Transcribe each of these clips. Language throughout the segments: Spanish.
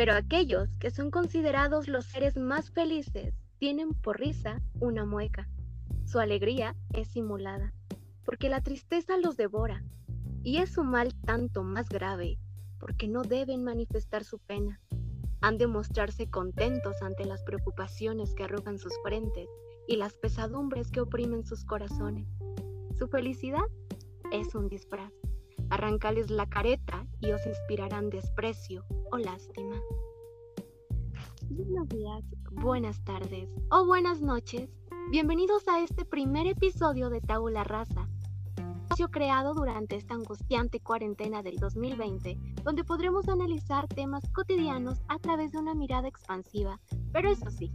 Pero aquellos que son considerados los seres más felices tienen por risa una mueca. Su alegría es simulada, porque la tristeza los devora, y es su mal tanto más grave, porque no deben manifestar su pena. Han de mostrarse contentos ante las preocupaciones que arrugan sus frentes y las pesadumbres que oprimen sus corazones. Su felicidad es un disfraz. Arrancales la careta y os inspirarán desprecio o lástima. Buenos días, buenas tardes o buenas noches. Bienvenidos a este primer episodio de Tabula Rasa, espacio creado durante esta angustiante cuarentena del 2020, donde podremos analizar temas cotidianos a través de una mirada expansiva, pero eso sí,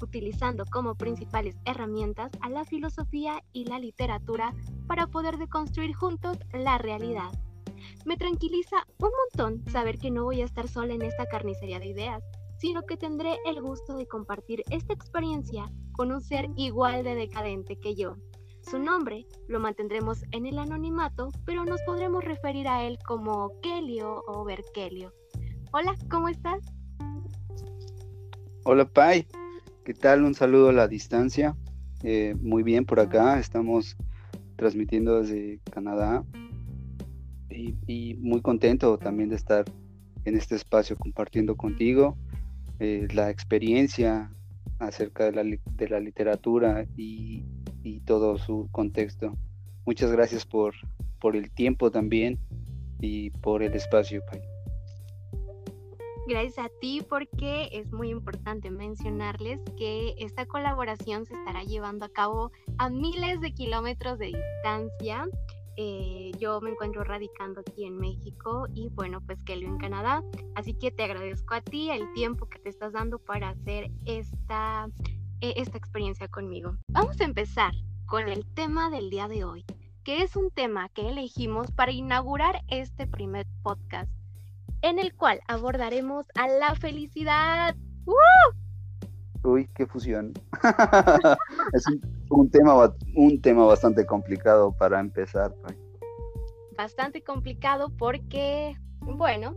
utilizando como principales herramientas a la filosofía y la literatura para poder deconstruir juntos la realidad. Me tranquiliza un montón saber que no voy a estar sola en esta carnicería de ideas, sino que tendré el gusto de compartir esta experiencia con un ser igual de decadente que yo. Su nombre lo mantendremos en el anonimato, pero nos podremos referir a él como Kelio o Berkelio. Hola, ¿cómo estás? Hola, Pai. ¿Qué tal? Un saludo a la distancia. Eh, muy bien por acá. Estamos transmitiendo desde Canadá y, muy contento también de estar en este espacio compartiendo contigo eh, la experiencia acerca de la, de la literatura y, y, todo su contexto. Muchas gracias por, por el tiempo también y por el espacio. Gracias a ti porque es muy importante mencionarles que esta colaboración se estará llevando a cabo a miles de kilómetros de distancia. Eh, yo me encuentro radicando aquí en México y bueno, pues lo en Canadá. Así que te agradezco a ti el tiempo que te estás dando para hacer esta, eh, esta experiencia conmigo. Vamos a empezar con el tema del día de hoy, que es un tema que elegimos para inaugurar este primer podcast en el cual abordaremos a la felicidad. Uy, qué fusión. es un, tema, un tema bastante complicado para empezar. Bastante complicado porque, bueno,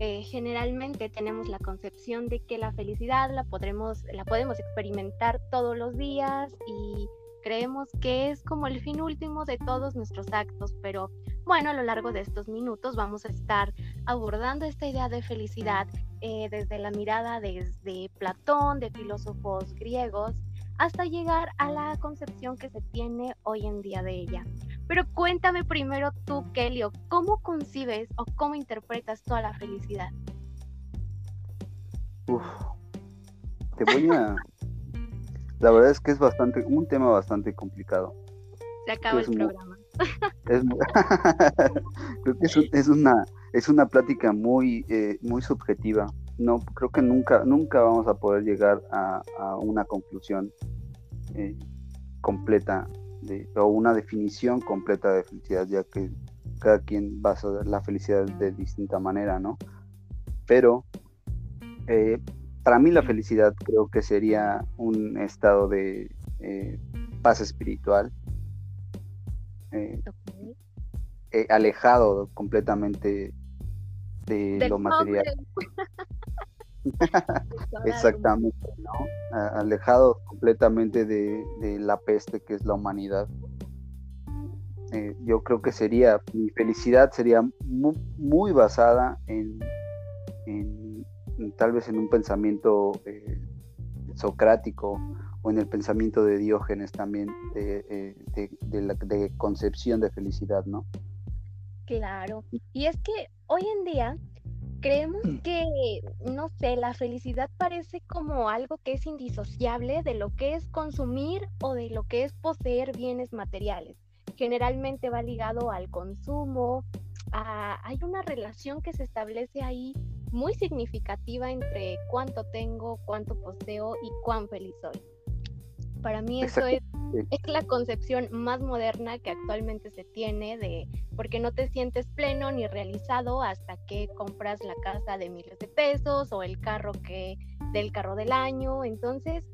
eh, generalmente tenemos la concepción de que la felicidad la podremos, la podemos experimentar todos los días y creemos que es como el fin último de todos nuestros actos, pero bueno, a lo largo de estos minutos vamos a estar abordando esta idea de felicidad eh, desde la mirada desde Platón, de filósofos griegos, hasta llegar a la concepción que se tiene hoy en día de ella. Pero cuéntame primero tú, Kelio, ¿cómo concibes o cómo interpretas toda la felicidad? Uf, te voy a... la verdad es que es bastante, un tema bastante complicado. Se acaba el programa. creo que es, una, es una plática muy, eh, muy subjetiva. No, creo que nunca, nunca vamos a poder llegar a, una conclusión eh, completa de, o una definición completa de felicidad, ya que cada quien va a ver la felicidad de distinta manera, ¿no? Pero eh, para mí la felicidad creo que sería un estado de paz espiritual, eh, eh, alejado completamente de lo material. Exactamente, ¿no? alejado completamente de, la peste que es la humanidad. Eh, yo creo que sería, mi felicidad sería muy, basada en, tal vez en un pensamiento socrático o en el pensamiento de Diógenes también, de, eh, la de concepción de felicidad, ¿no? Claro, y es que hoy en día creemos mm. que, no sé, la felicidad parece como algo que es indisociable de lo que es consumir o de lo que es poseer bienes materiales. Generalmente va ligado al consumo, hay una relación que se establece ahí muy significativa entre cuánto tengo, cuánto poseo y cuán feliz soy. Para mí eso es, es, la concepción más moderna que actualmente se tiene de porque no te sientes pleno ni realizado hasta que compras la casa de miles de pesos o el carro que del carro del año. Entonces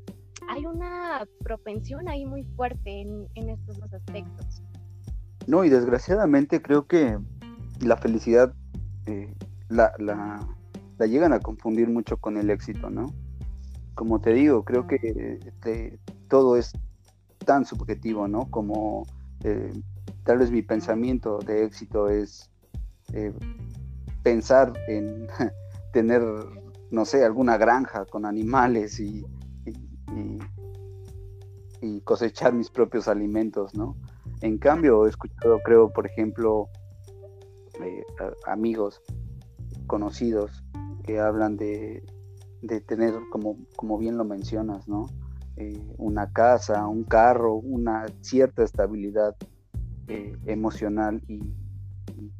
hay una propensión ahí muy fuerte en, en estos dos aspectos. No, y desgraciadamente creo que la felicidad, eh, la, la, la llegan a confundir mucho con el éxito, ¿no? Como te digo, creo que este, todo es tan subjetivo, ¿no? Como eh, tal vez mi pensamiento de éxito es eh, pensar en tener, no sé, alguna granja con animales y, y, cosechar mis propios alimentos, ¿no? En cambio, he escuchado, creo, por ejemplo, eh, amigos conocidos que hablan de, de tener, como, como bien lo mencionas, ¿no? Eh, una casa, un carro, una cierta estabilidad eh, emocional y,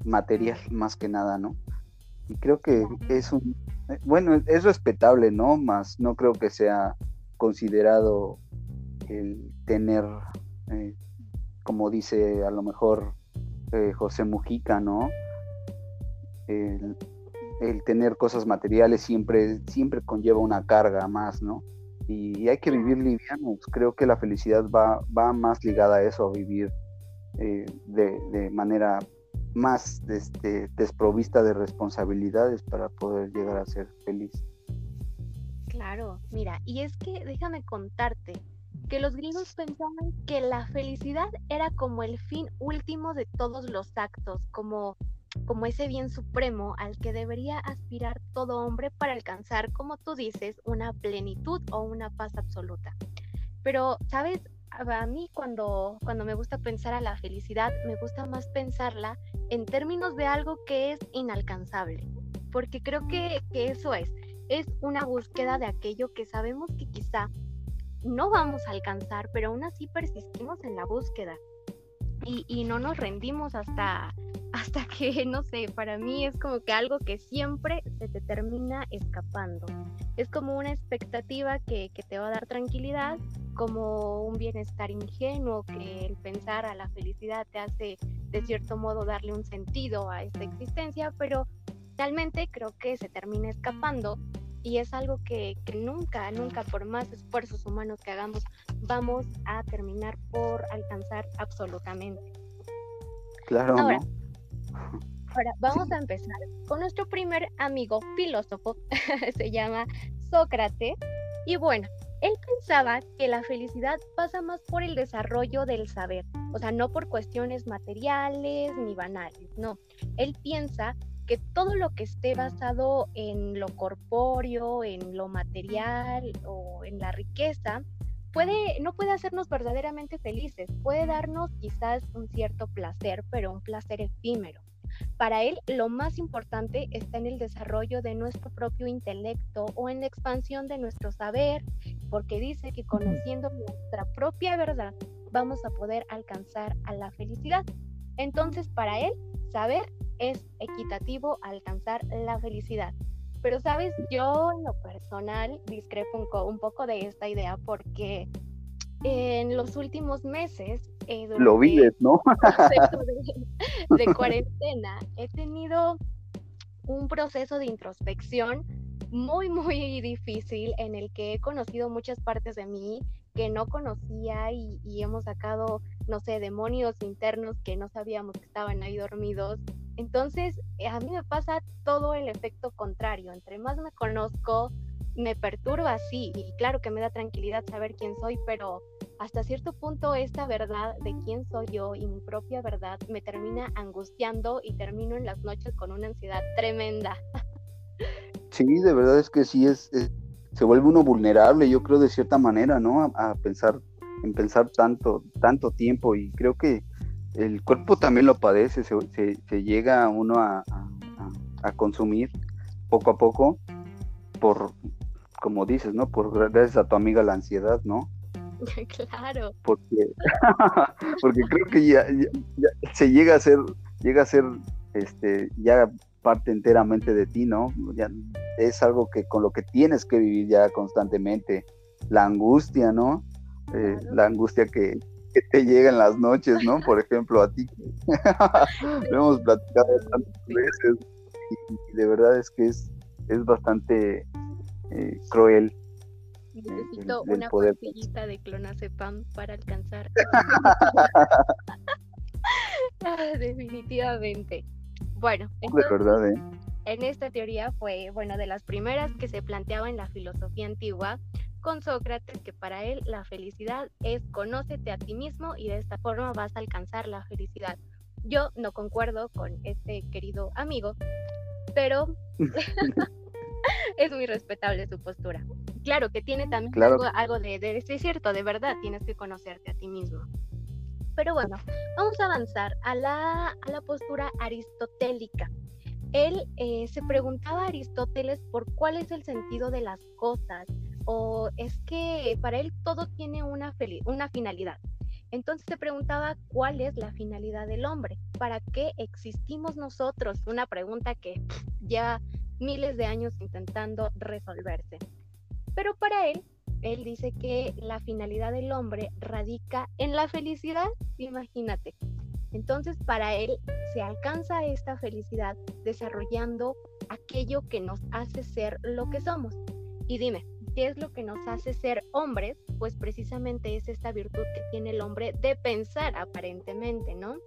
material más que nada, ¿no? Y creo que es un, eh, bueno, es respetable, ¿no? Más no creo que sea considerado el tener, como dice a lo mejor José Mujica, ¿no? El, el tener cosas materiales siempre, siempre conlleva una carga más, ¿no? Y hay que vivir livianos. Creo que la felicidad va, va más ligada a eso, a vivir eh, de, manera más este, desprovista de responsabilidades para poder llegar a ser feliz. Claro, mira, y es que déjame contarte que los griegos pensaban que la felicidad era como el fin último de todos los actos, como como ese bien supremo al que debería aspirar todo hombre para alcanzar, como tú dices, una plenitud o una paz absoluta. Pero, ¿sabes? A mí cuando, cuando me gusta pensar a la felicidad, me gusta más pensarla en términos de algo que es inalcanzable, porque creo que, que eso es, es una búsqueda de aquello que sabemos que quizá no vamos a alcanzar, pero aún así persistimos en la búsqueda y, no nos rendimos hasta, hasta que, no sé, para mí es como que algo que siempre se te termina escapando. Es como una expectativa que, que, te va a dar tranquilidad, como un bienestar ingenuo, que el pensar a la felicidad te hace de cierto modo darle un sentido a esta existencia, pero realmente creo que se termina escapando y es algo que, que nunca, nunca, por más esfuerzos humanos que hagamos, vamos a terminar por alcanzar absolutamente. Claro. Ahora, ahora vamos a empezar con nuestro primer amigo filósofo, se llama Sócrates, y bueno, él pensaba que la felicidad pasa más por el desarrollo del saber, o sea, no por cuestiones materiales ni banales, no. Él piensa que todo lo que esté basado en lo corpóreo, en lo material o en la riqueza, puede, no puede hacernos verdaderamente felices, puede darnos quizás un cierto placer, pero un placer efímero. Para él, lo más importante está en el desarrollo de nuestro propio intelecto o en la expansión de nuestro saber, porque dice que conociendo nuestra propia verdad vamos a poder alcanzar a la felicidad. Entonces, para él, saber es equitativo a alcanzar la felicidad. Pero, sabes, yo en lo personal discrepo un, poco de esta idea porque en los últimos meses... Eh, lo vives, ¿no? de, de cuarentena he tenido un proceso de introspección muy, muy difícil en el que he conocido muchas partes de mí que no conocía y, hemos sacado, no sé, demonios internos que no sabíamos que estaban ahí dormidos entonces, eh, a mí me pasa todo el efecto contrario. Entre más me conozco, me perturba, sí, y claro que me da tranquilidad saber quién soy, pero hasta cierto punto esta verdad de quién soy yo y mi propia verdad me termina angustiando y termino en las noches con una ansiedad tremenda. Sí, de verdad es que sí es, se vuelve uno vulnerable, yo creo de cierta manera, ¿no? A, a, pensar en pensar tanto tanto tiempo y creo que el cuerpo también lo padece, se, llega uno a, consumir poco a poco por, como dices, ¿no? Por gracias a tu amiga la ansiedad, ¿no? Claro. Porque, porque creo que ya, se llega a ser, llega a ser este, ya parte enteramente de ti, ¿no? Ya es algo que con lo que tienes que vivir ya constantemente. La angustia, ¿no? Eh, la angustia que, que te llegan las noches, ¿no? Por ejemplo, a ti. Lo hemos platicado tantas veces y, de verdad es que es, es bastante eh, cruel. Necesito una poder... pastillita de clonazepam para alcanzar. Ah, definitivamente. Bueno, de verdad, ¿eh? en esta teoría fue, bueno, de las primeras que se planteaba en la filosofía antigua, con Sócrates, que para él la felicidad es conócete a ti mismo y de esta forma vas a alcanzar la felicidad. Yo no concuerdo con este querido amigo, pero es muy respetable su postura. Claro que tiene también algo, de, de, es cierto, de verdad, tienes que conocerte a ti mismo. Pero bueno, vamos a avanzar a la, a la postura aristotélica. Él eh, se preguntaba a Aristóteles por cuál es el sentido de las cosas, o es que para él todo tiene una, una finalidad. Entonces se preguntaba cuál es la finalidad del hombre, para qué existimos nosotros, una pregunta que lleva miles de años intentando resolverse. Pero para él, él dice que la finalidad del hombre radica en la felicidad, imagínate. Entonces para él se alcanza esta felicidad desarrollando aquello que nos hace ser lo que somos. Y dime, ¿qué es lo que nos hace ser hombres? Pues precisamente es esta virtud que tiene el hombre de pensar aparentemente, ¿no?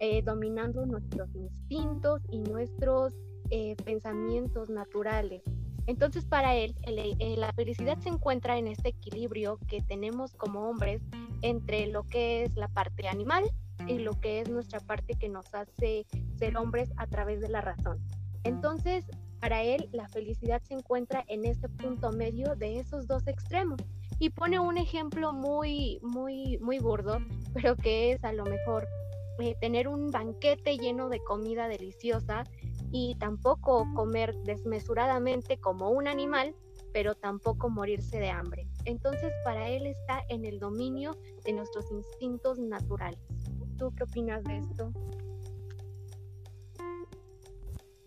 Eh, dominando nuestros instintos y nuestros eh, pensamientos naturales. Entonces para él eh, la felicidad se encuentra en este equilibrio que tenemos como hombres entre lo que es la parte animal y lo que es nuestra parte que nos hace ser hombres a través de la razón. Entonces, para él, la felicidad se encuentra en este punto medio de esos dos extremos. Y pone un ejemplo muy, muy, muy burdo, pero que es a lo mejor eh, tener un banquete lleno de comida deliciosa y tampoco comer desmesuradamente como un animal, pero tampoco morirse de hambre. Entonces, para él está en el dominio de nuestros instintos naturales. ¿Tú qué opinas de esto?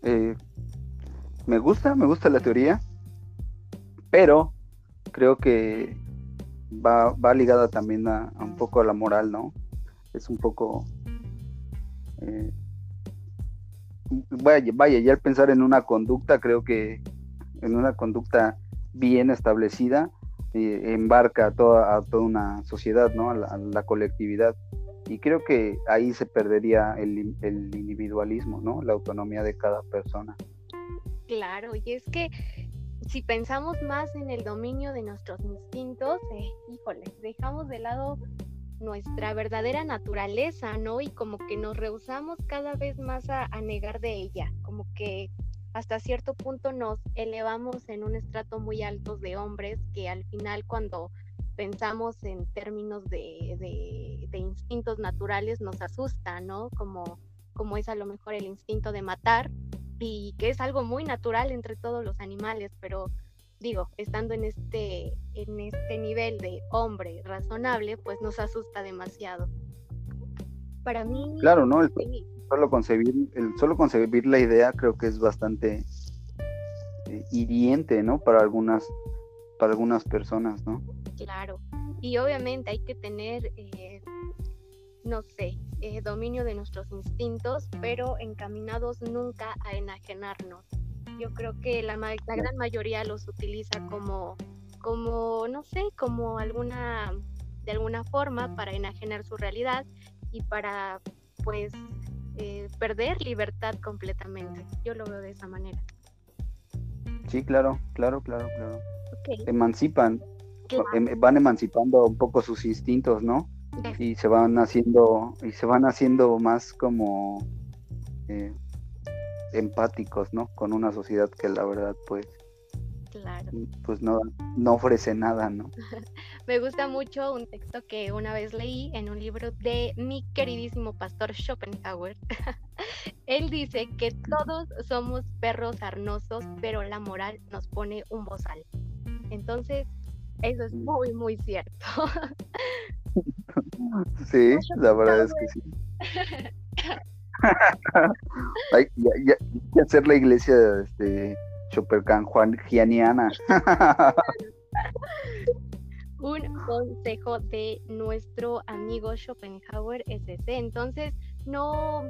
Eh, me gusta, me gusta la teoría, pero creo que va, ligada también a, un poco a la moral, ¿no? Es un poco... Eh, vaya, vaya, ya al pensar en una conducta, creo que en una conducta bien establecida, eh, embarca a toda, a toda una sociedad, ¿no? a la colectividad y creo que ahí se perdería el, individualismo, ¿no? La autonomía de cada persona. Claro, y es que si pensamos más en el dominio de nuestros instintos, eh, híjole, dejamos de lado nuestra verdadera naturaleza, ¿no? Y como que nos rehusamos cada vez más a, negar de ella, como que hasta cierto punto nos elevamos en un estrato muy alto de hombres que al final cuando pensamos en términos de, instintos naturales nos asusta, ¿no? Como, como es a lo mejor el instinto de matar y que es algo muy natural entre todos los animales, pero digo, estando en este, en este nivel de hombre razonable, pues nos asusta demasiado. Para mí... Claro, ¿no? El, solo, concebir, el solo concebir la idea creo que es bastante eh, hiriente, ¿no? Para algunas, para algunas personas, ¿no? claro. Y obviamente hay que tener, eh, no sé, eh, dominio de nuestros instintos, pero encaminados nunca a enajenarnos. Yo creo que la, la gran mayoría los utiliza como, como, no sé, como alguna, de alguna forma para enajenar su realidad y para, pues, eh, perder libertad completamente. Yo lo veo de esa manera. Sí, claro, claro, claro, claro. Emancipan, Em, van emancipando un poco sus instintos, ¿no? Y se van haciendo, y se van haciendo más como eh, empáticos, ¿no? Con una sociedad que la verdad, pues, pues no, no ofrece nada, ¿no? Me gusta mucho un texto que una vez leí en un libro de mi queridísimo pastor Schopenhauer. Él dice que todos somos perros arnosos, pero la moral nos pone un bozal. Entonces, eso es muy, muy cierto. Sí, la verdad es que sí. Hay, hacer la iglesia este, Chopercan Juan Gianiana. Un consejo de nuestro amigo Schopenhauer es ese. Entonces, no,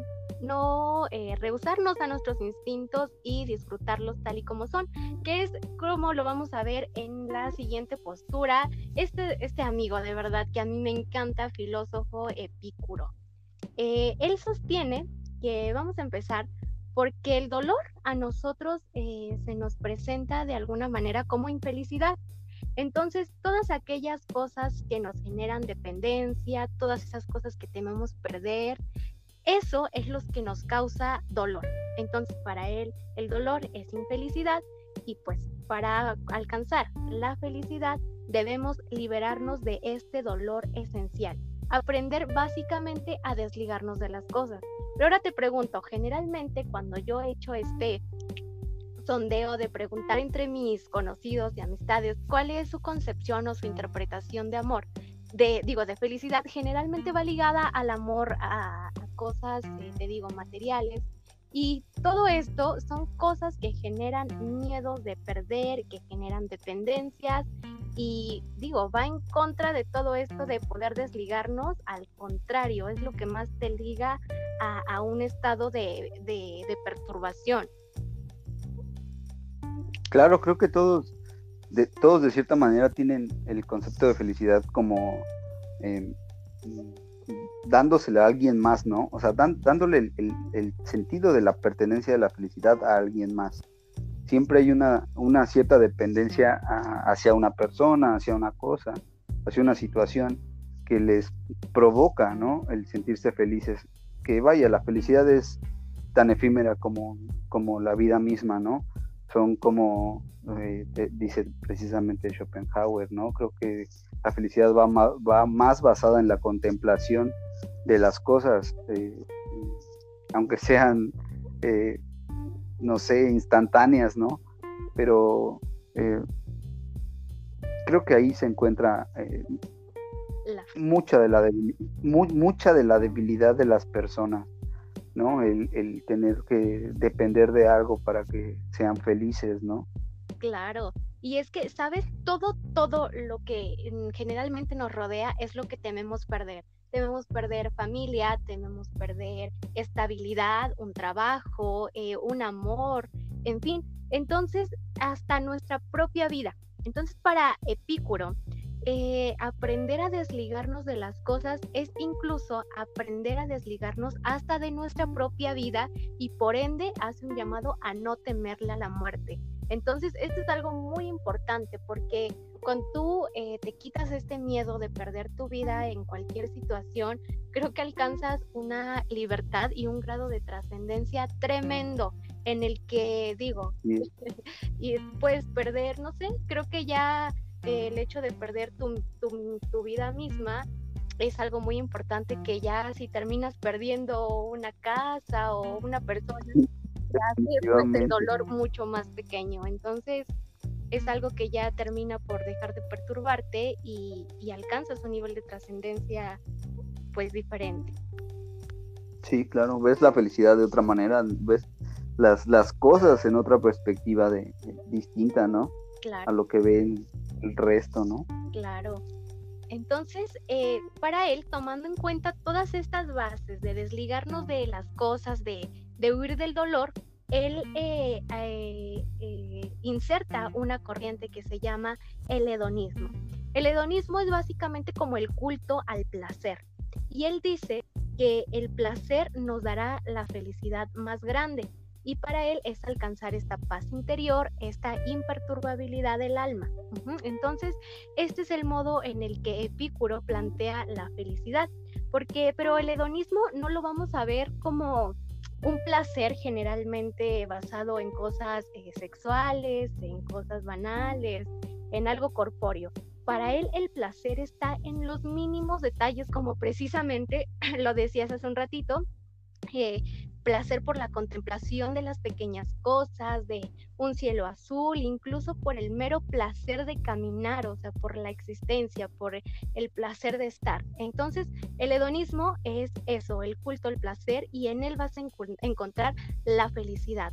no eh, rehusarnos a nuestros instintos y disfrutarlos tal y como son, que es como lo vamos a ver en la siguiente postura. Este, este amigo, de verdad, que a mí me encanta, filósofo epicuro. Eh, él sostiene que vamos a empezar porque el dolor a nosotros eh, se nos presenta de alguna manera como infelicidad. Entonces, todas aquellas cosas que nos generan dependencia, todas esas cosas que tememos perder, eso es lo que nos causa dolor. Entonces, para él, el dolor es infelicidad y pues para alcanzar la felicidad debemos liberarnos de este dolor esencial. Aprender básicamente a desligarnos de las cosas. Pero ahora te pregunto, generalmente cuando yo he hecho este sondeo de preguntar entre mis conocidos y amistades cuál es su concepción o su interpretación de amor, de digo de felicidad, generalmente va ligada al amor a, cosas, eh, te digo, materiales. Y todo esto son cosas que generan miedos de perder, que generan dependencias y digo, va en contra de todo esto de poder desligarnos, al contrario, es lo que más te liga a, un estado de, perturbación. Claro, creo que todos de, todos de cierta manera tienen el concepto de felicidad como eh, dándosela a alguien más, ¿no? O sea, dándole el, sentido de la pertenencia de la felicidad a alguien más. Siempre hay una, una cierta dependencia hacia una persona, hacia una cosa, hacia una situación que les provoca, ¿no? El sentirse felices. Que vaya, la felicidad es tan efímera como, como la vida misma, ¿no? Son como, eh, dice precisamente Schopenhauer, ¿no? Creo que la felicidad va va más basada en la contemplación de las cosas, eh, aunque sean, eh, no sé, instantáneas, ¿no? Pero eh, creo que ahí se encuentra mucha, de la mucha de la debilidad de las personas, ¿no? El, el tener que depender de algo para que sean felices, ¿no? Claro, y es que, ¿sabes? Todo, todo lo que mm, generalmente nos rodea es lo que tememos perder tememos perder familia, tememos perder estabilidad, un trabajo, eh, un amor, en fin, entonces hasta nuestra propia vida. Entonces para Epicuro, eh, aprender a desligarnos de las cosas es incluso aprender a desligarnos hasta de nuestra propia vida y por ende hace un llamado a no temerle a la muerte. Entonces, esto es algo muy importante porque cuando tú eh, te quitas este miedo de perder tu vida en cualquier situación, creo que alcanzas una libertad y un grado de trascendencia tremendo en el que digo, y puedes perder, no sé, creo que ya eh, el hecho de perder tu, tu, vida misma es algo muy importante que ya si terminas perdiendo una casa o una persona, ya hace el dolor mucho más pequeño. Entonces, es algo que ya termina por dejar de perturbarte y, alcanzas un nivel de trascendencia pues diferente. Sí, claro, ves la felicidad de otra manera, ves las, las cosas en otra perspectiva de, distinta, ¿no? Claro. A lo que ven el resto, ¿no? Claro. Entonces, eh, para él, tomando en cuenta todas estas bases de desligarnos de las cosas, de, de huir del dolor, él eh, eh, eh, inserta una corriente que se llama el hedonismo. El hedonismo es básicamente como el culto al placer. Y él dice que el placer nos dará la felicidad más grande. Y para él es alcanzar esta paz interior, esta imperturbabilidad del alma. Entonces, este es el modo en el que Epicuro plantea la felicidad. Porque, pero el hedonismo no lo vamos a ver como un placer generalmente basado en cosas eh, sexuales, en cosas banales, en algo corpóreo. Para él el placer está en los mínimos detalles, como precisamente lo decías hace un ratito, eh, placer por la contemplación de las pequeñas cosas, de un cielo azul, incluso por el mero placer de caminar, o sea, por la existencia, por el placer de estar. Entonces, el hedonismo es eso, el culto al placer y en él vas a encontrar la felicidad.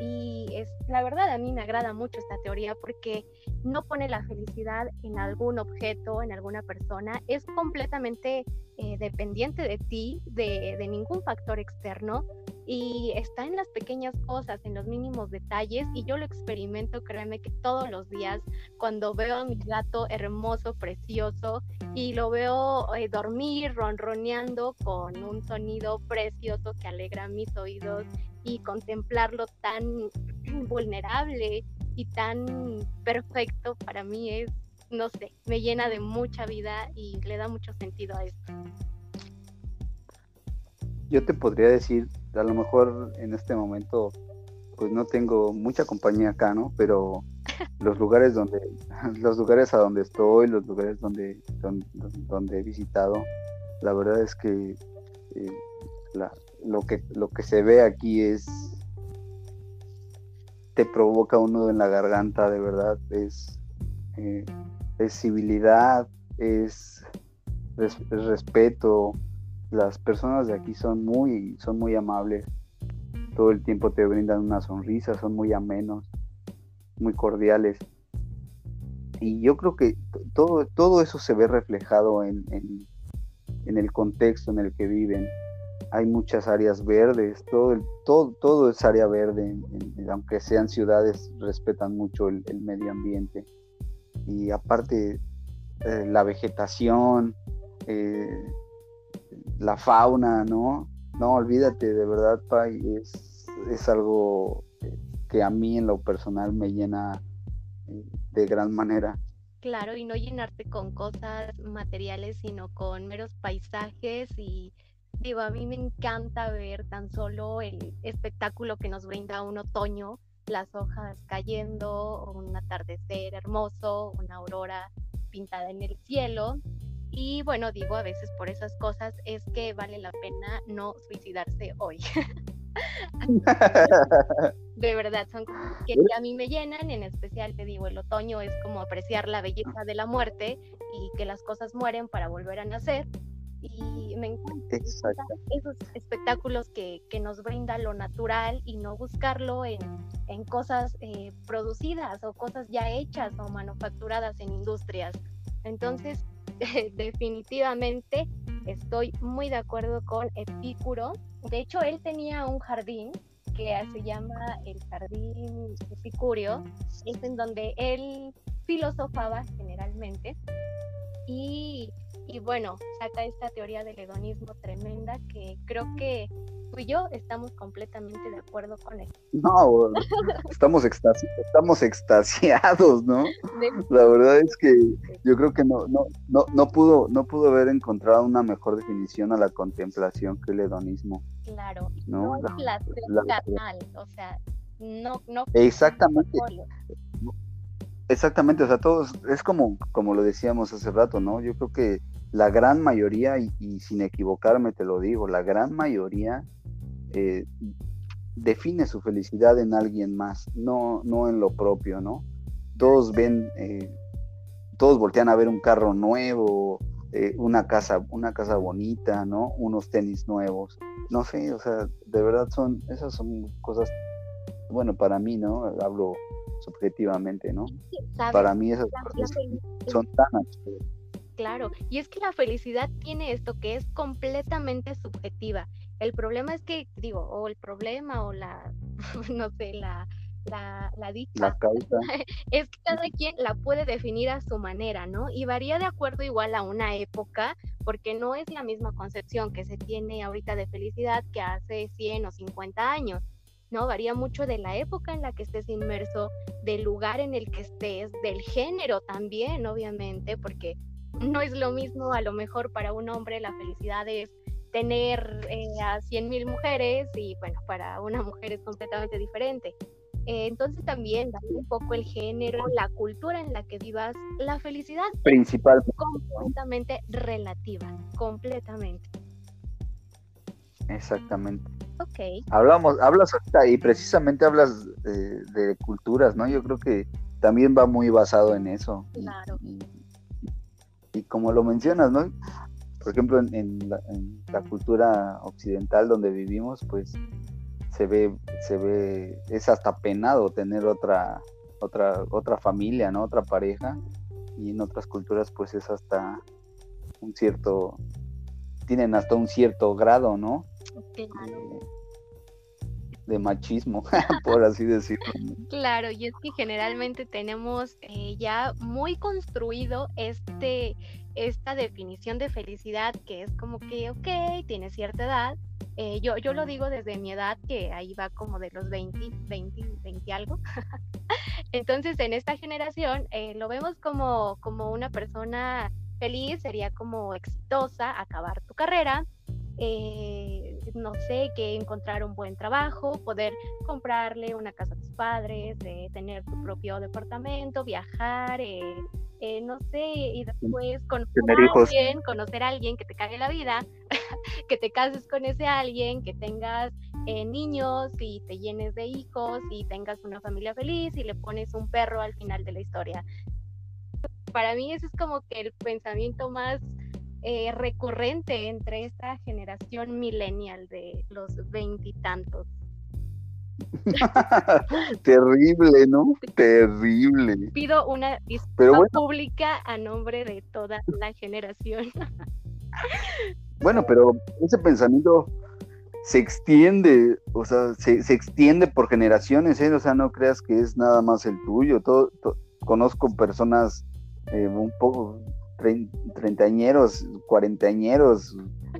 Y es la verdad, a mí me agrada mucho esta teoría porque no pone la felicidad en algún objeto, en alguna persona, es completamente eh, dependiente de ti, de, ningún factor externo y está en las pequeñas cosas, en los mínimos detalles y yo lo experimento, créeme que todos los días cuando veo a mi gato hermoso, precioso y lo veo eh, dormir ronroneando con un sonido precioso que alegra mis oídos y contemplarlo tan vulnerable y tan perfecto para mí es, no sé, me llena de mucha vida y le da mucho sentido a esto. Yo te podría decir, a lo mejor en este momento, pues no tengo mucha compañía acá, ¿no? Pero los lugares donde, los lugares a donde estoy, los lugares donde, donde, he visitado, la verdad es que eh, lo que lo que se ve aquí es te provoca un nudo en la garganta, de verdad, es, eh, es civilidad, es, respeto. Las personas de aquí son muy, son muy amables, todo el tiempo te brindan una sonrisa, son muy amenos, muy cordiales. Y yo creo que todo, todo eso se ve reflejado en, en el contexto en el que viven hay muchas áreas verdes, todo, todo, todo es área verde, aunque sean ciudades, respetan mucho el, medio ambiente. Y aparte, eh, la vegetación, eh, la fauna, ¿no? No, olvídate, de verdad, Pai, es, es algo que a mí en lo personal me llena eh, de gran manera. Claro, y no llenarte con cosas materiales, sino con meros paisajes y Digo, a mí me encanta ver tan solo el espectáculo que nos brinda un otoño, las hojas cayendo, un atardecer hermoso, una aurora pintada en el cielo. Y bueno, digo, a veces por esas cosas es que vale la pena no suicidarse hoy. de verdad, son cosas que a mí me llenan, en especial te digo, el otoño es como apreciar la belleza de la muerte y que las cosas mueren para volver a nacer y me encanta esos espectáculos que, nos brinda lo natural y no buscarlo en, cosas eh, producidas o cosas ya hechas o manufacturadas en industrias. Entonces, definitivamente estoy muy de acuerdo con Epicuro. De hecho, él tenía un jardín que se llama el Jardín Epicurio, es en donde él filosofaba generalmente y y bueno, saca esta teoría del hedonismo tremenda que creo que tú y yo estamos completamente de acuerdo con él. No, estamos, estamos extasiados, ¿no? La verdad es que yo creo que no, no, no, no, pudo, no pudo haber encontrado una mejor definición a la contemplación que el hedonismo. Claro, no, no placer carnal, o sea, no, no. Exactamente. Exactamente, o sea, todos, es como, como lo decíamos hace rato, ¿no? Yo creo que la gran mayoría, y, sin equivocarme te lo digo, la gran mayoría eh, define su felicidad en alguien más, no, no en lo propio, ¿no? Todos ven, eh, todos voltean a ver un carro nuevo, eh, una casa, una casa bonita, ¿no? Unos tenis nuevos, no sé, o sea, de verdad son, esas son cosas, bueno, para mí, ¿no? Hablo subjetivamente, ¿no? Para mí esas cosas son tan claro. Y es que la felicidad tiene esto que es completamente subjetiva. El problema es que, digo, o el problema o la, no sé, la, la, la dicha, es que cada quien la puede definir a su manera, ¿no? Y varía de acuerdo igual a una época, porque no es la misma concepción que se tiene ahorita de felicidad que hace 100 o 50 años. ¿no? Varía mucho de la época en la que estés inmerso, del lugar en el que estés, del género también, obviamente, porque no es lo mismo, a lo mejor para un hombre la felicidad es tener eh, a 100 mil mujeres y bueno, para una mujer es completamente diferente. Eh, entonces también da un poco el género, la cultura en la que vivas, la felicidad principal completamente relativa, completamente. Exactamente. Ok. Hablamos, hablas ahorita y precisamente hablas de, culturas, ¿no? Yo creo que también va muy basado en eso. Claro y como lo mencionas, ¿no? Por ejemplo, en, la, cultura occidental donde vivimos, pues se ve, se ve, es hasta penado tener otra, otra, otra familia, ¿no? Otra pareja. Y en otras culturas, pues es hasta un cierto, tienen hasta un cierto grado, ¿no? De machismo, por así decirlo. Claro, y es que generalmente tenemos eh, ya muy construido este, esta definición de felicidad que es como que, ok, tiene cierta edad, Eh, yo, yo lo digo desde mi edad, que ahí va como de los 20, 20, 20 algo. Entonces, en esta generación eh, lo vemos como, como una persona feliz, sería como exitosa, acabar tu carrera, eh, no sé, que encontrar un buen trabajo, poder comprarle una casa a tus padres, tener tu propio departamento, viajar, eh, eh, no sé, y después conocer a alguien, conocer a alguien que te cague la vida, que te cases con ese alguien, que tengas niños y te llenes de hijos y tengas una familia feliz y le pones un perro al final de la historia. Para mí eso es como que el pensamiento más eh, recurrente entre esta generación millennial de los veintitantos. Terrible, ¿no? Terrible. Pido una disculpa pública a nombre de toda la generación. bueno, pero ese pensamiento se extiende, o sea, se, extiende por generaciones, ¿eh? O sea, no creas que es nada más el tuyo. Todo, conozco personas eh, un poco treintañeros, cuarentañeros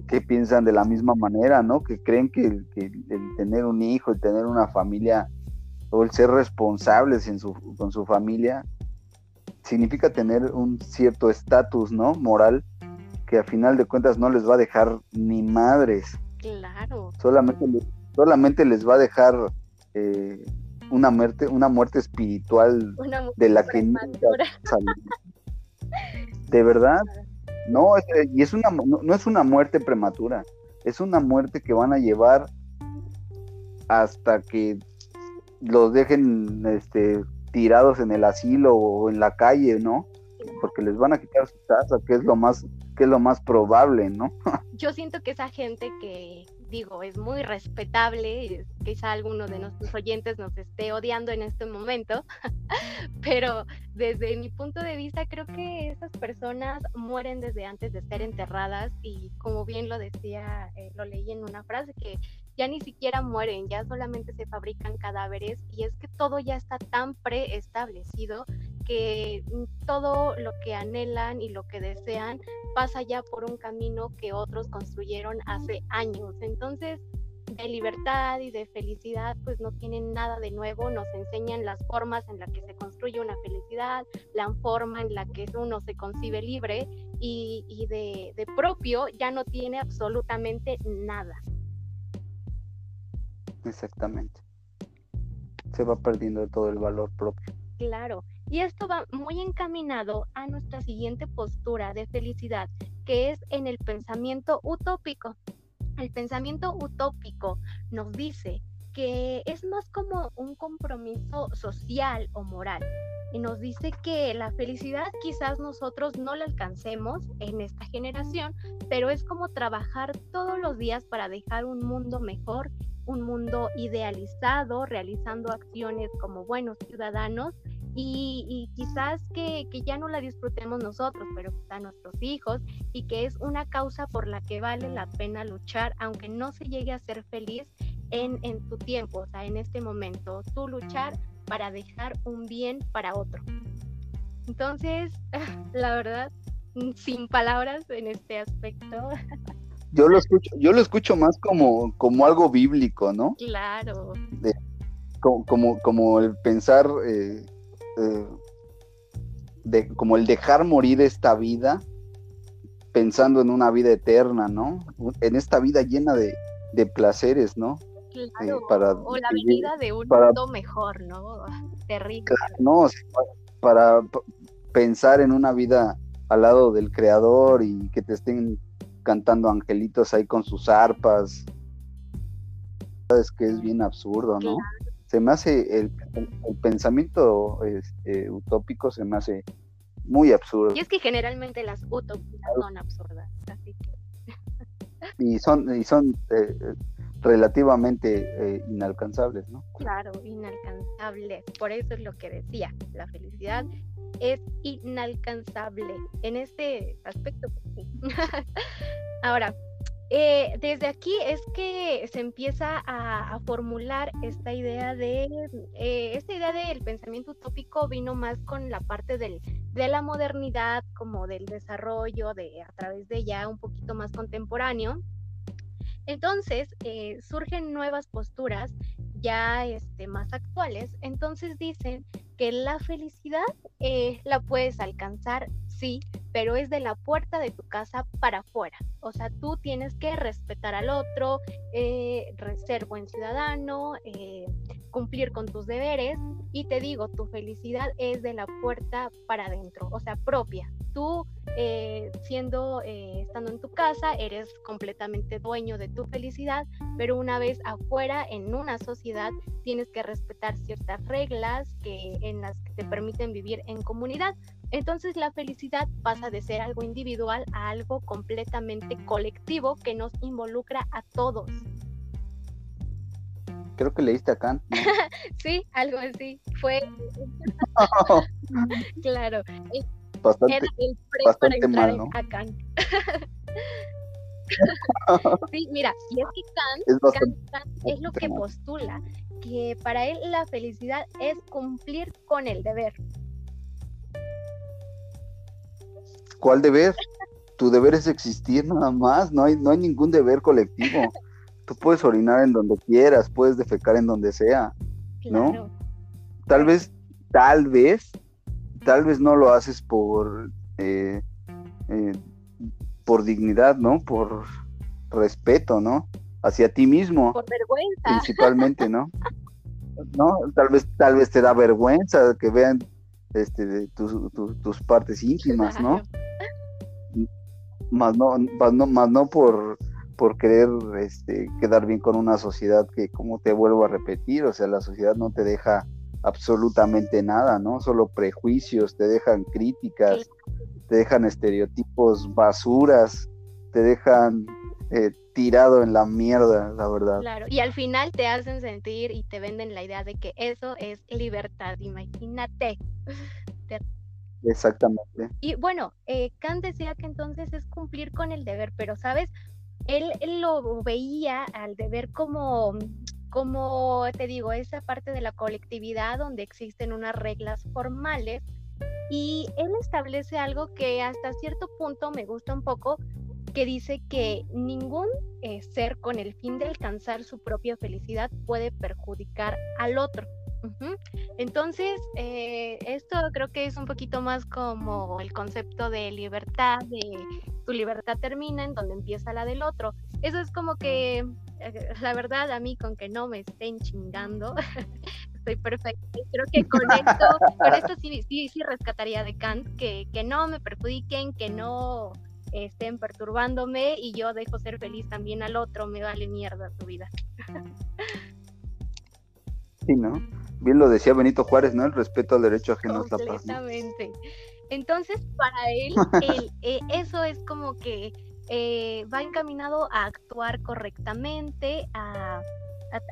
que piensan de la misma manera, ¿no? Que creen que, el tener un hijo, el tener una familia o el ser responsables con su familia significa tener un cierto estatus, ¿no? Moral que a final de cuentas no les va a dejar ni madres. Claro. Solamente, solamente les va a dejar eh, una muerte, una muerte espiritual de la que nunca de verdad. No, y es una, no, es una muerte prematura, es una muerte que van a llevar hasta que los dejen este, tirados en el asilo o en la calle, ¿no? Porque les van a quitar su casa, que es lo más, que es lo más probable, ¿no? Yo siento que esa gente que, digo, es muy respetable, quizá alguno de nuestros oyentes nos esté odiando en este momento, pero desde mi punto de vista creo que esas personas mueren desde antes de ser enterradas y como bien lo decía, eh, lo leí en una frase que ya ni siquiera mueren, ya solamente se fabrican cadáveres y es que todo ya está tan preestablecido que todo lo que anhelan y lo que desean pasa ya por un camino que otros construyeron hace años. Entonces, de libertad y de felicidad, pues no tienen nada de nuevo, nos enseñan las formas en las que se construye una felicidad, la forma en la que uno se concibe libre y, de, de propio ya no tiene absolutamente nada. Exactamente. Se va perdiendo todo el valor propio. Claro, y esto va muy encaminado a nuestra siguiente postura de felicidad, que es en el pensamiento utópico. El pensamiento utópico nos dice que es más como un compromiso social o moral. Y nos dice que la felicidad quizás nosotros no la alcancemos en esta generación, pero es como trabajar todos los días para dejar un mundo mejor, un mundo idealizado, realizando acciones como buenos ciudadanos y, quizás que, ya no la disfrutemos nosotros, pero quizá nuestros hijos, y que es una causa por la que vale la pena luchar, aunque no se llegue a ser feliz en, en tu tiempo, o sea, en este momento, tú luchar para dejar un bien para otro. Entonces, la verdad, sin palabras en este aspecto. Yo lo escucho, yo lo escucho más como, como algo bíblico, ¿no? Claro. como, como, el pensar eh, eh, de, como el dejar morir esta vida pensando en una vida eterna, ¿no? En esta vida llena de, placeres, ¿no? Claro, eh, o la vida de un mundo mejor, ¿no? Terrible. no, para, pensar en una vida al lado del creador y que te estén cantando angelitos ahí con sus arpas. Es que es bien absurdo, ¿no? Se me hace el, pensamiento este, utópico se me hace muy absurdo. Y es que generalmente las utopías son absurdas, así que... y son, y son eh, relativamente eh, inalcanzables, ¿no? Claro, inalcanzables. Por eso es lo que decía, la felicidad es inalcanzable en este aspecto. Ahora, eh, desde aquí es que se empieza a, formular esta idea de, eh, esta idea del pensamiento utópico vino más con la parte del, de la modernidad, como del desarrollo de a través de ya un poquito más contemporáneo. Entonces, eh, surgen nuevas posturas ya este, más actuales. Entonces dicen que la felicidad la puedes alcanzar, sí, pero es de la puerta de tu casa para afuera. O sea, tú tienes que respetar al otro, eh, ser buen ciudadano, eh, cumplir con tus deberes. Y te digo, tu felicidad es de la puerta para adentro, o sea, propia. Tú, eh, siendo, estando en tu casa, eres completamente dueño de tu felicidad, pero una vez afuera, en una sociedad, tienes que respetar ciertas reglas que, en las que te permiten vivir en comunidad. Entonces la felicidad pasa de ser algo individual a algo completamente colectivo que nos involucra a todos. Creo que leíste a Kant. sí, algo así. Fue. claro. Bastante, Era el pre para entrar a Kant. sí, mira, y es que Kant es lo que postula, que para él la felicidad es cumplir con el deber. ¿Cuál deber? Tu deber es existir nada más, no hay, no hay ningún deber colectivo. Tú puedes orinar en donde quieras, puedes defecar en donde sea, ¿no? Tal vez, tal vez, tal vez no lo haces por, eh, eh, por dignidad, ¿no? Por respeto, ¿no? Hacia ti mismo. Por vergüenza. Principalmente, ¿no? ¿no? Tal vez, tal vez te da vergüenza que vean este, tus, partes íntimas, ¿no? Más no, más no, por, por querer este, quedar bien con una sociedad que, como te vuelvo a repetir, o sea, la sociedad no te deja absolutamente nada, ¿no? Solo prejuicios, te dejan críticas, te dejan estereotipos basuras, te dejan eh, tirado en la mierda, la verdad. Claro, y al final te hacen sentir y te venden la idea de que eso es libertad, imagínate. Exactamente. Y bueno, eh, Kant decía que entonces es cumplir con el deber, pero sabes, él, lo veía al deber como, como te digo, esa parte de la colectividad donde existen unas reglas formales y él establece algo que hasta cierto punto me gusta un poco, que dice que ningún eh, ser con el fin de alcanzar su propia felicidad puede perjudicar al otro. Entonces, eh, esto creo que es un poquito más como el concepto de libertad, de tu libertad termina en donde empieza la del otro. Eso es como que, eh, la verdad, a mí con que no me estén chingando, estoy perfecta. Creo que con esto, con esto sí, sí, sí rescataría de Kant, que, que no me perjudiquen, que no estén perturbándome y yo dejo ser feliz también al otro, me vale mierda tu vida. Sí, ¿no? Bien lo decía Benito Juárez, ¿no? El respeto al derecho ajeno es la paz. Exactamente. Entonces, para él, eh, eso es como que eh, va encaminado a actuar correctamente, a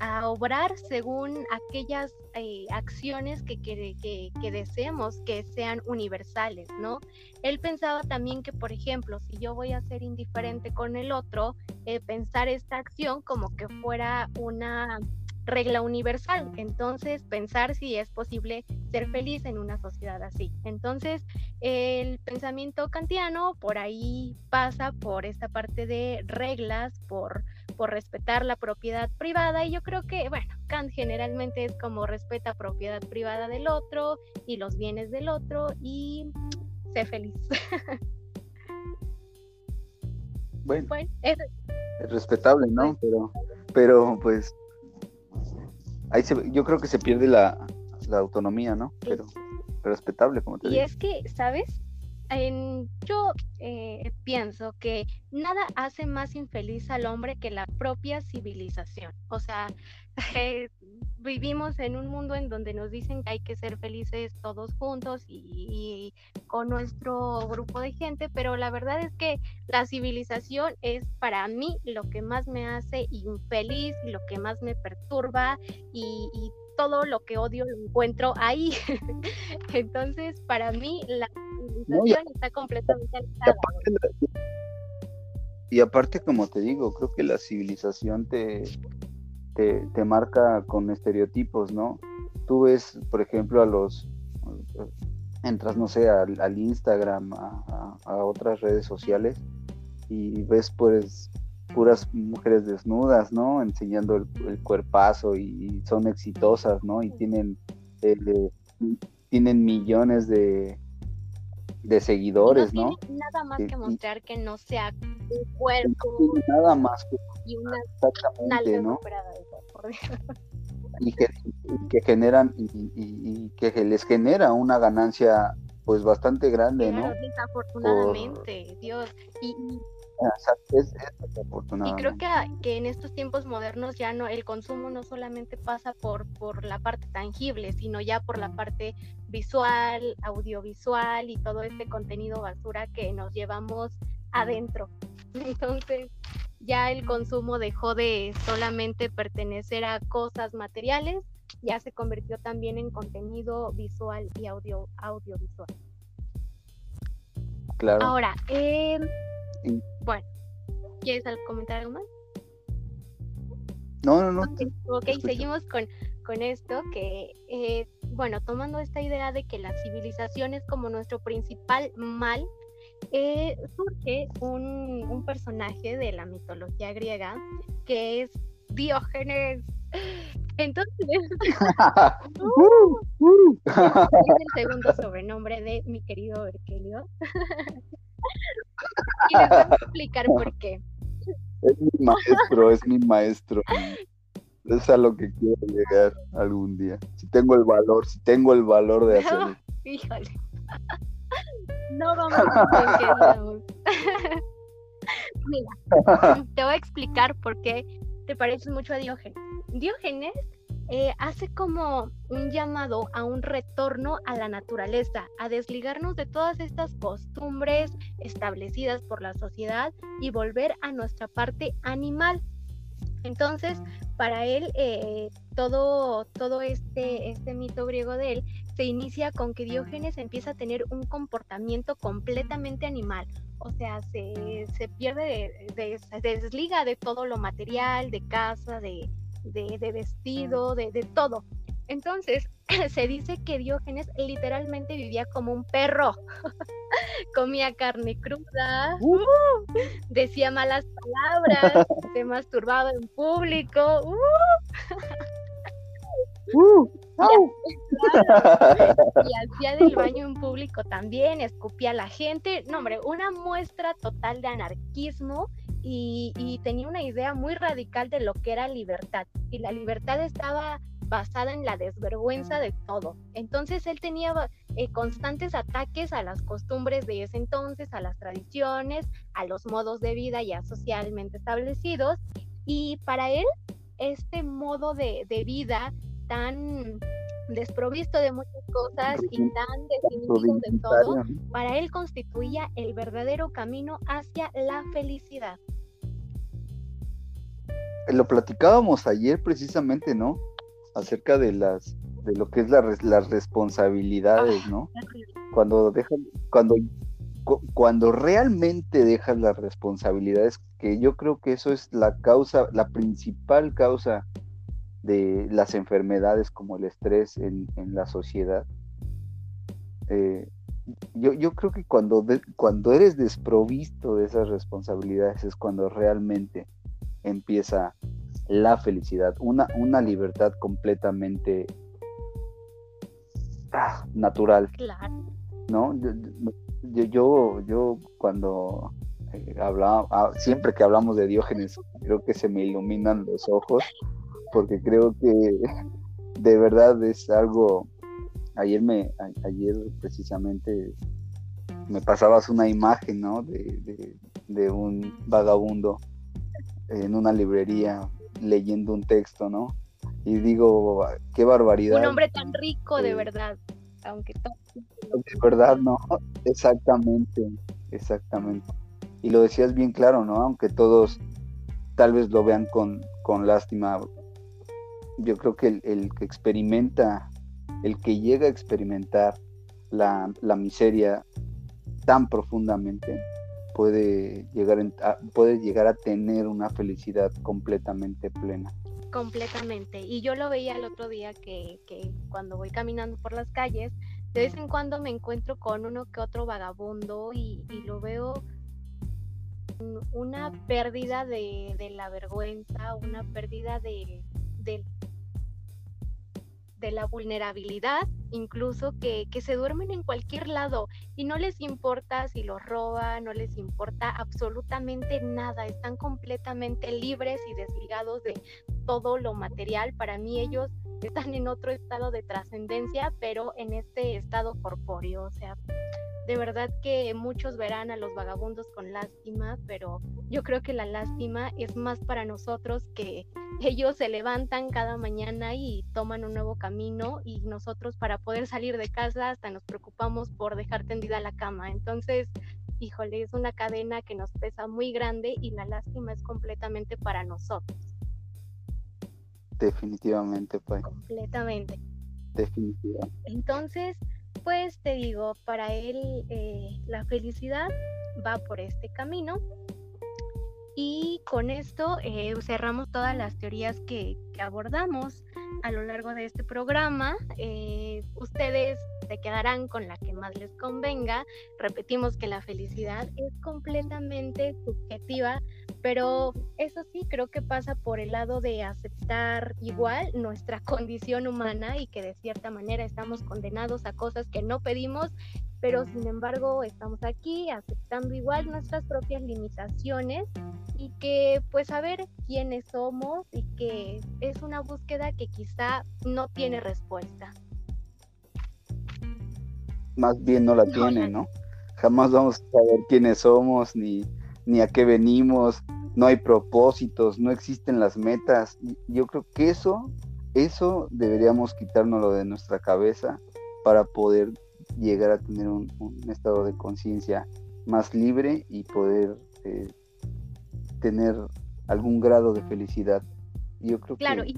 a, obrar según aquellas eh, acciones que, que, que, deseemos que sean universales, ¿no? Él pensaba también que, por ejemplo, si yo voy a ser indiferente con el otro, eh, pensar esta acción como que fuera una regla universal. Entonces, pensar si es posible ser feliz en una sociedad así. Entonces, el pensamiento kantiano por ahí pasa por esta parte de reglas, por por respetar la propiedad privada y yo creo que, bueno, Kant generalmente es como respeta propiedad privada del otro y los bienes del otro y sé feliz. bueno, es... respetable, ¿no? Pero, pero pues ahí yo creo que se pierde la, autonomía, ¿no? Pero respetable, como te y digo. Y es que, ¿sabes? yo eh, pienso que nada hace más infeliz al hombre que la propia civilización. O sea, eh, vivimos en un mundo en donde nos dicen que hay que ser felices todos juntos y, con nuestro grupo de gente, pero la verdad es que la civilización es para mí lo que más me hace infeliz, lo que más me perturba y, y todo lo que odio lo encuentro ahí. Entonces, para mí, la civilización está completamente alejada. Y aparte, como te digo, creo que la civilización te, te, marca con estereotipos, ¿no? Tú ves, por ejemplo, a los, entras, no sé, al, Instagram, a, otras redes sociales y ves, pues, puras mujeres desnudas, ¿no? Enseñando el, cuerpazo y, son exitosas, ¿no? Y tienen, eh, tienen millones de, de seguidores, ¿no? ¿no? nada más que mostrar que no sea un cuerpo. nada más que y una, exactamente, ¿no? Y que, que generan y, y, que les genera una ganancia pues bastante grande, ¿no? Desafortunadamente, Dios. Y, y creo que, que, en estos tiempos modernos ya no el consumo no solamente pasa por, por la parte tangible, sino ya por la parte visual, audiovisual y todo este contenido basura que nos llevamos adentro. Entonces, ya el consumo dejó de solamente pertenecer a cosas materiales, ya se convirtió también en contenido visual y audio audiovisual. Claro. Ahora, eh, bueno, ¿quieres comentar algo más? No, no, no. Ok, seguimos con, con esto que, eh, bueno, tomando esta idea de que la civilización es como nuestro principal mal, eh, surge un, un, personaje de la mitología griega que es Diógenes. Entonces, uh, uh. es el segundo sobrenombre de mi querido Berkelio. y les voy a explicar por qué. Es mi maestro, es mi maestro. Es a lo que quiero llegar algún día. Si tengo el valor, si tengo el valor de hacerlo. híjole. No vamos a Mira, te voy a explicar por qué te pareces mucho a Diógenes. Diógenes eh, hace como un llamado a un retorno a la naturaleza, a desligarnos de todas estas costumbres establecidas por la sociedad y volver a nuestra parte animal. Entonces, para él, eh, todo, todo este, este mito griego de él se inicia con que Diógenes empieza a tener un comportamiento completamente animal. O sea, se, se pierde, se desliga de todo lo material, de casa, de, de, vestido, de, de todo. Entonces, se dice que Diógenes literalmente vivía como un perro. Comía carne cruda, uh. decía malas palabras, se masturbaba en público. Uh. Uh. y hacía del baño en público también, escupía a la gente. No, hombre, una muestra total de anarquismo y, tenía una idea muy radical de lo que era libertad. Y la libertad estaba basada en la desvergüenza de todo. Entonces él tenía eh, constantes ataques a las costumbres de ese entonces, a las tradiciones, a los modos de vida ya socialmente establecidos. Y para él, este modo de, de vida tan desprovisto de muchas cosas y tan definido de todo, para él constituía el verdadero camino hacia la felicidad lo platicábamos ayer precisamente, ¿no? Acerca de las de lo que es la, las responsabilidades, ah, ¿no? Cuando dejan, cuando cuando realmente dejas las responsabilidades, que yo creo que eso es la causa, la principal causa de las enfermedades como el estrés en, la sociedad. Eh, yo, yo, creo que cuando, cuando eres desprovisto de esas responsabilidades es cuando realmente empieza la felicidad, una, una libertad completamente ah, natural. ¿No? Yo, yo, yo, cuando eh, hablaba, ah, siempre que hablamos de Diógenes, creo que se me iluminan los ojos, porque creo que de verdad es algo. Ayer me, ayer precisamente me pasabas una imagen, ¿no? de un vagabundo en una librería leyendo un texto, ¿no? Y digo, qué barbaridad. Un hombre tan rico, de verdad, aunque. De verdad, no, exactamente, exactamente. Y lo decías bien claro, ¿no? Aunque todos tal vez lo vean con, con lástima, yo creo que el, que experimenta, el que llega a experimentar la, la miseria tan profundamente, puede llegar, a, puede llegar a tener una felicidad completamente plena. Completamente. Y yo lo veía el otro día que, que cuando voy caminando por las calles, de vez en cuando me encuentro con uno que otro vagabundo y, y lo veo una pérdida de, la vergüenza, una pérdida de, de, la vulnerabilidad, incluso que, que, se duermen en cualquier lado y no les importa si los roban, no les importa absolutamente nada, están completamente libres y desligados de todo lo material. Para mí ellos están en otro estado de trascendencia, pero en este estado corpóreo, o sea, de verdad que muchos verán a los vagabundos con lástima, pero yo creo que la lástima es más para nosotros que ellos se levantan cada mañana y toman un nuevo camino y nosotros para poder salir de casa hasta nos preocupamos por dejar tendida la cama. Entonces, híjole, es una cadena que nos pesa muy grande y la lástima es completamente para nosotros. Definitivamente, pues. Completamente. Definitivamente. Entonces, pues te digo, para él eh, la felicidad va por este camino. Y con esto eh, cerramos todas las teorías que, abordamos a lo largo de este programa. Eh, ustedes se quedarán con la que más les convenga. Repetimos que la felicidad es completamente subjetiva, pero eso sí creo que pasa por el lado de aceptar igual nuestra condición humana y que de cierta manera estamos condenados a cosas que no pedimos, pero sin embargo estamos aquí aceptando igual nuestras propias limitaciones y que pues saber quiénes somos y que es una búsqueda que quizá no tiene respuesta. Más bien no la tiene, ¿no? Jamás vamos a saber quiénes somos, ni, ni a qué venimos, no hay propósitos, no existen las metas. Yo creo que eso, eso deberíamos quitárnoslo de nuestra cabeza para poder llegar a tener un, estado de conciencia más libre y poder eh, tener algún grado de felicidad. Yo creo claro, que y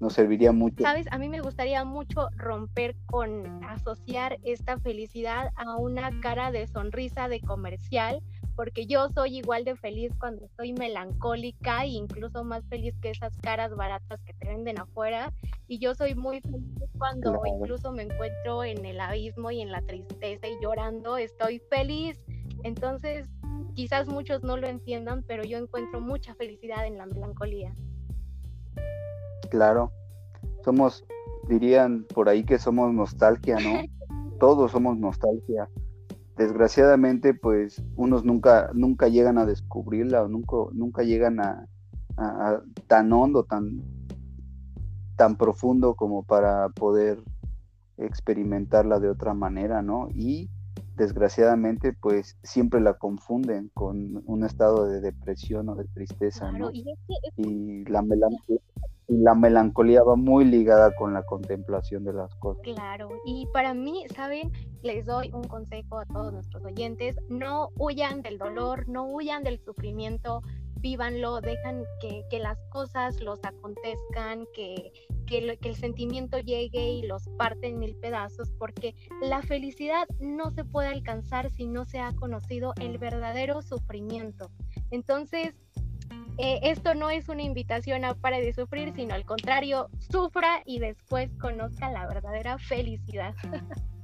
nos serviría mucho. Sabes, a mí me gustaría mucho romper con asociar esta felicidad a una cara de sonrisa de comercial, porque yo soy igual de feliz cuando estoy melancólica e incluso más feliz que esas caras baratas que te venden afuera. Y yo soy muy feliz cuando incluso me encuentro en el abismo y en la tristeza y llorando, estoy feliz. Entonces, quizás muchos no lo entiendan, pero yo encuentro mucha felicidad en la melancolía. Claro, somos, dirían por ahí que somos nostalgia, ¿no? Todos somos nostalgia. Desgraciadamente, pues unos nunca, nunca llegan a descubrirla o nunca, nunca llegan a, tan hondo, tan, tan profundo como para poder experimentarla de otra manera, ¿no? Y desgraciadamente, pues siempre la confunden con un estado de depresión o de tristeza, ¿no? Y, y la melancolía va muy ligada con la contemplación de las cosas. Claro, y para mí, ¿saben? Les doy un consejo a todos nuestros oyentes, no huyan del dolor, no huyan del sufrimiento, vívanlo, dejan que, las cosas los acontezcan, que, que, que el sentimiento llegue y los parten en mil pedazos, porque la felicidad no se puede alcanzar si no se ha conocido el verdadero sufrimiento. Entonces, eh, esto no es una invitación a pare de sufrir, sino al contrario, sufra y después conozca la verdadera felicidad.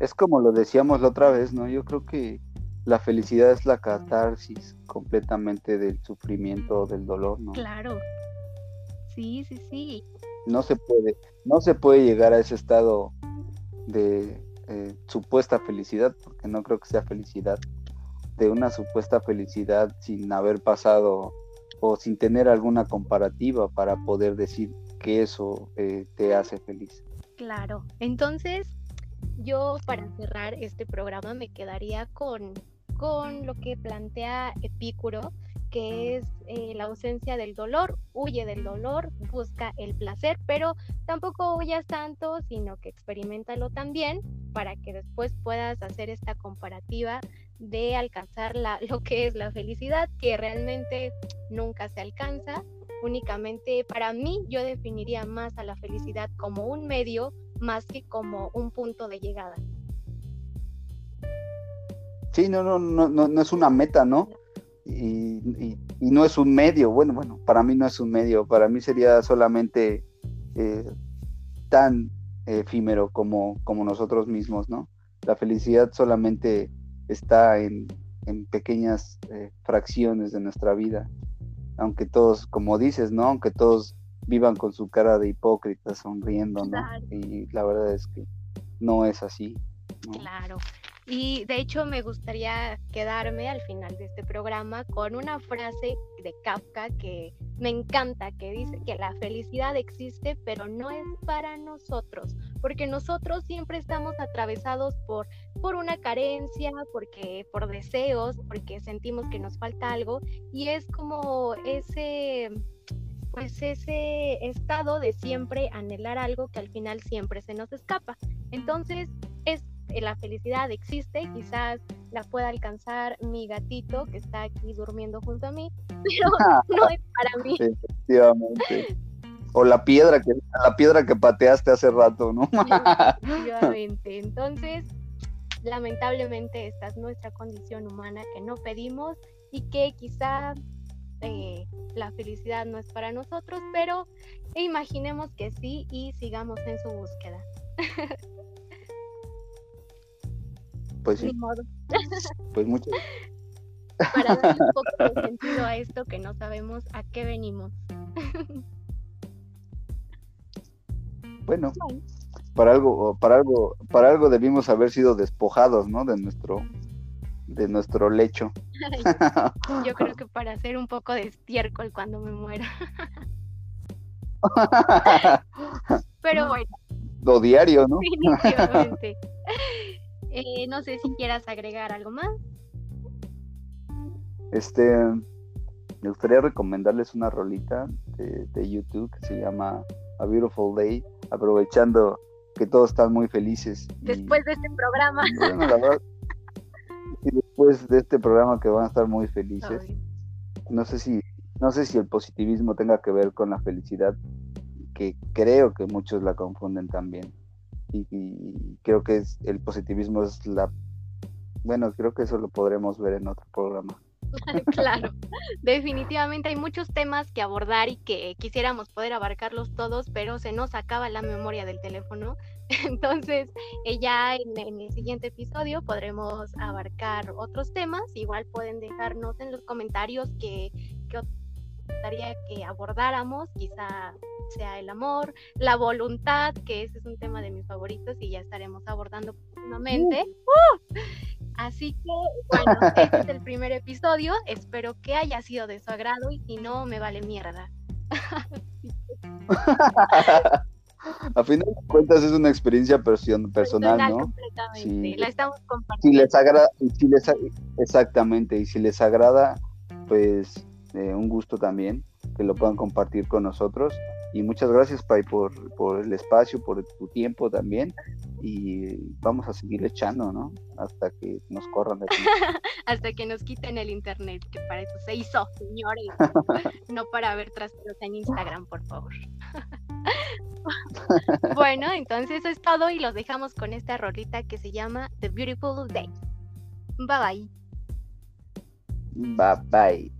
es como lo decíamos la otra vez, ¿no? Yo creo que la felicidad es la catarsis completamente del sufrimiento, del dolor, ¿no? Claro. Sí, sí, sí. No se puede, no se puede llegar a ese estado de eh, supuesta felicidad, porque no creo que sea felicidad, de una supuesta felicidad sin haber pasado o sin tener alguna comparativa para poder decir que eso eh, te hace feliz. Claro, entonces yo para cerrar este programa me quedaría con, con lo que plantea Epicuro, que es eh, la ausencia del dolor, huye del dolor, busca el placer, pero tampoco huyas tanto, sino que experimentalo también para que después puedas hacer esta comparativa de alcanzar la, lo que es la felicidad, que realmente nunca se alcanza. Únicamente para mí yo definiría más a la felicidad como un medio más que como un punto de llegada. Sí, no, no, no, no, es una meta, ¿no? Y, no es un medio, bueno, bueno, para mí no es un medio, para mí sería solamente eh, tan efímero como, como nosotros mismos, ¿no? La felicidad solamente está en, en pequeñas eh, fracciones de nuestra vida. Aunque todos, como dices, ¿no? Aunque todos vivan con su cara de hipócrita sonriendo, ¿no? Y la verdad es que no es así. Claro. Y de hecho me gustaría quedarme al final de este programa con una frase de Kafka que me encanta, que dice que la felicidad existe, pero no es para nosotros, porque nosotros siempre estamos atravesados por, por una carencia, porque, por deseos, porque sentimos que nos falta algo, y es como ese pues ese estado de siempre anhelar algo que al final siempre se nos escapa. Entonces, es la felicidad existe, quizás la pueda alcanzar mi gatito que está aquí durmiendo junto a mí, pero no es para mí. Efectivamente. O la piedra que la piedra que pateaste hace rato, ¿no? efectivamente. Entonces, lamentablemente esta es nuestra condición humana que no pedimos y que quizá eh, la felicidad no es para nosotros, pero imaginemos que sí y sigamos en su búsqueda. Pues sí. Pues mucho. Para darle un poco de sentido a esto que no sabemos a qué venimos. Bueno, para algo, para algo, para algo debimos haber sido despojados, ¿no? De nuestro, de nuestro lecho. yo creo que para hacer un poco de estiércol cuando me muera. Pero bueno. Lo diario, ¿no? Definitivamente. Eh, no sé si quieras agregar algo más. Este, me gustaría recomendarles una rolita de, YouTube que se llama A Beautiful Day, aprovechando que todos están muy felices. Después de este programa. y después de este programa que van a estar muy felices. No sé si, no sé si el positivismo tenga que ver con la felicidad, que creo que muchos la confunden también y, creo que es, el positivismo es la... Bueno, creo que eso lo podremos ver en otro programa. claro, definitivamente hay muchos temas que abordar y que quisiéramos poder abarcarlos todos, pero se nos acaba la memoria del teléfono. Entonces, eh, ya en, el siguiente episodio podremos abarcar otros temas. Igual pueden dejarnos en los comentarios que, que gustaría que abordáramos, quizá sea el amor, la voluntad, que ese es un tema de mis favoritos y ya estaremos abordando próximamente. ¡Uh! Así que, bueno, este es el primer episodio. Espero que haya sido de su agrado y si no, me vale mierda. A fin de cuentas es una experiencia personal, ¿no? Completamente. La estamos compartiendo. Si les agrada, si les, exactamente, y si les agrada, pues eh, un gusto también que lo puedan compartir con nosotros. Y muchas gracias, Pai, por, por el espacio, por tu tiempo también. Y vamos a seguir echando, ¿no? Hasta que nos corran de aquí. Hasta que nos quiten el internet, que para eso se hizo, señores. no para ver traseros en Instagram, por favor. bueno, entonces eso es todo y los dejamos con esta rolita que se llama The Beautiful Day. Bye bye. Bye bye.